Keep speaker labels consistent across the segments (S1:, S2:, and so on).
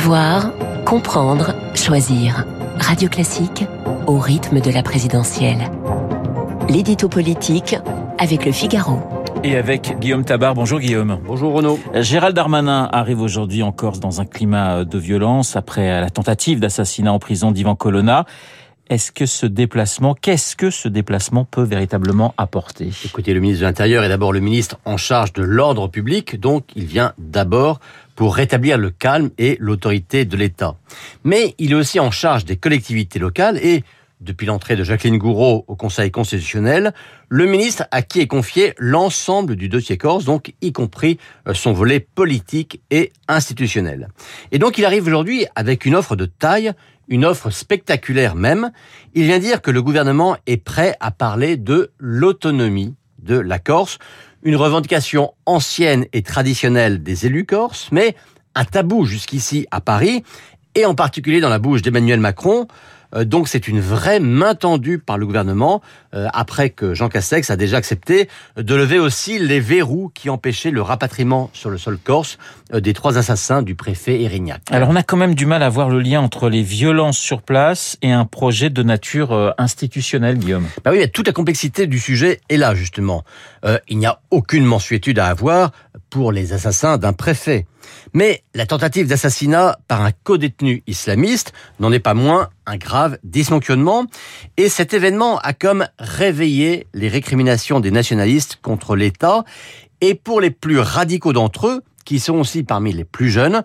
S1: Savoir, comprendre, choisir. Radio Classique au rythme de la présidentielle. L'édito politique avec le Figaro.
S2: Et avec Guillaume Tabar. Bonjour Guillaume.
S3: Bonjour Renaud.
S2: Gérald Darmanin arrive aujourd'hui en Corse dans un climat de violence après la tentative d'assassinat en prison d'Ivan Colonna. Est-ce que ce déplacement, qu'est-ce que ce déplacement peut véritablement apporter?
S3: Écoutez, le ministre de l'Intérieur est d'abord le ministre en charge de l'ordre public, donc il vient d'abord pour rétablir le calme et l'autorité de l'État. Mais il est aussi en charge des collectivités locales et depuis l'entrée de Jacqueline Gouraud au Conseil constitutionnel, le ministre à qui est confié l'ensemble du dossier Corse, donc y compris euh, son volet politique et institutionnel. Et donc il arrive aujourd'hui avec une offre de taille, une offre spectaculaire même. Il vient dire que le gouvernement est prêt à parler de l'autonomie de la Corse, une revendication ancienne et traditionnelle des élus corses, mais un tabou jusqu'ici à Paris, et en particulier dans la bouche d'Emmanuel Macron, donc c'est une vraie main tendue par le gouvernement, euh, après que Jean Castex a déjà accepté de lever aussi les verrous qui empêchaient le rapatriement sur le sol corse euh, des trois assassins du préfet Erignac.
S2: Alors on a quand même du mal à voir le lien entre les violences sur place et un projet de nature institutionnelle, Guillaume.
S3: Bah oui, toute la complexité du sujet est là justement. il n'y a aucune mensuétude à avoir pour les assassins d'un préfet. Mais la tentative d'assassinat par un codétenu islamiste n'en est pas moins un grave dysfonctionnement. Et cet événement a comme réveillé les récriminations des nationalistes contre l'État. Et pour les plus radicaux d'entre eux, qui sont aussi parmi les plus jeunes,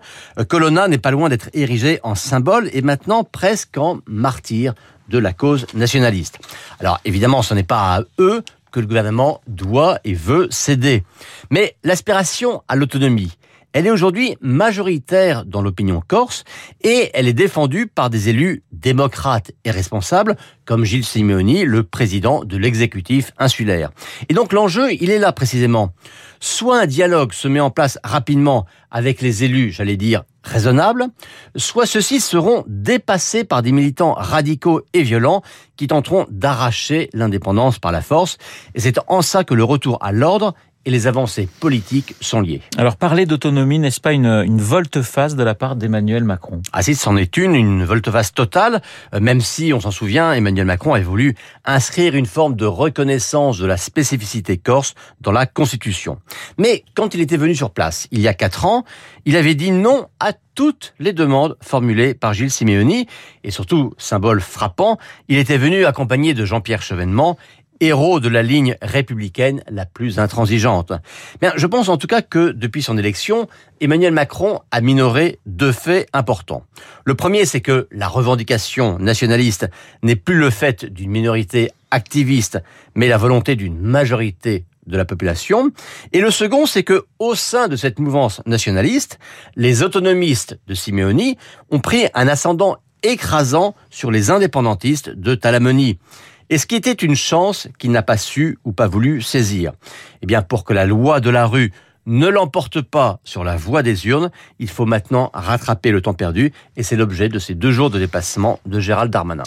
S3: Colonna n'est pas loin d'être érigé en symbole et maintenant presque en martyr de la cause nationaliste. Alors évidemment, ce n'est pas à eux que le gouvernement doit et veut céder. Mais l'aspiration à l'autonomie, elle est aujourd'hui majoritaire dans l'opinion corse et elle est défendue par des élus démocrates et responsables comme Gilles Simeoni, le président de l'exécutif insulaire. Et donc l'enjeu, il est là précisément. Soit un dialogue se met en place rapidement avec les élus, j'allais dire raisonnables, soit ceux-ci seront dépassés par des militants radicaux et violents qui tenteront d'arracher l'indépendance par la force. Et c'est en ça que le retour à l'ordre et les avancées politiques sont liées.
S2: Alors parler d'autonomie, n'est-ce pas une, une volte-face de la part d'Emmanuel Macron?
S3: Ah si, c'en est une, une volte-face totale, euh, même si, on s'en souvient, Emmanuel Macron a voulu inscrire une forme de reconnaissance de la spécificité corse dans la Constitution. Mais quand il était venu sur place, il y a quatre ans, il avait dit non à toutes les demandes formulées par Gilles Simeoni, et surtout, symbole frappant, il était venu accompagné de Jean-Pierre Chevènement héros de la ligne républicaine la plus intransigeante. Bien, je pense en tout cas que depuis son élection, Emmanuel Macron a minoré deux faits importants. Le premier, c'est que la revendication nationaliste n'est plus le fait d'une minorité activiste, mais la volonté d'une majorité de la population. Et le second, c'est que au sein de cette mouvance nationaliste, les autonomistes de Simeoni ont pris un ascendant écrasant sur les indépendantistes de Talamoni. Et ce qui était une chance qu'il n'a pas su ou pas voulu saisir. Eh bien, pour que la loi de la rue ne l'emporte pas sur la voie des urnes, il faut maintenant rattraper le temps perdu, et c'est l'objet de ces deux jours de déplacement de Gérald Darmanin.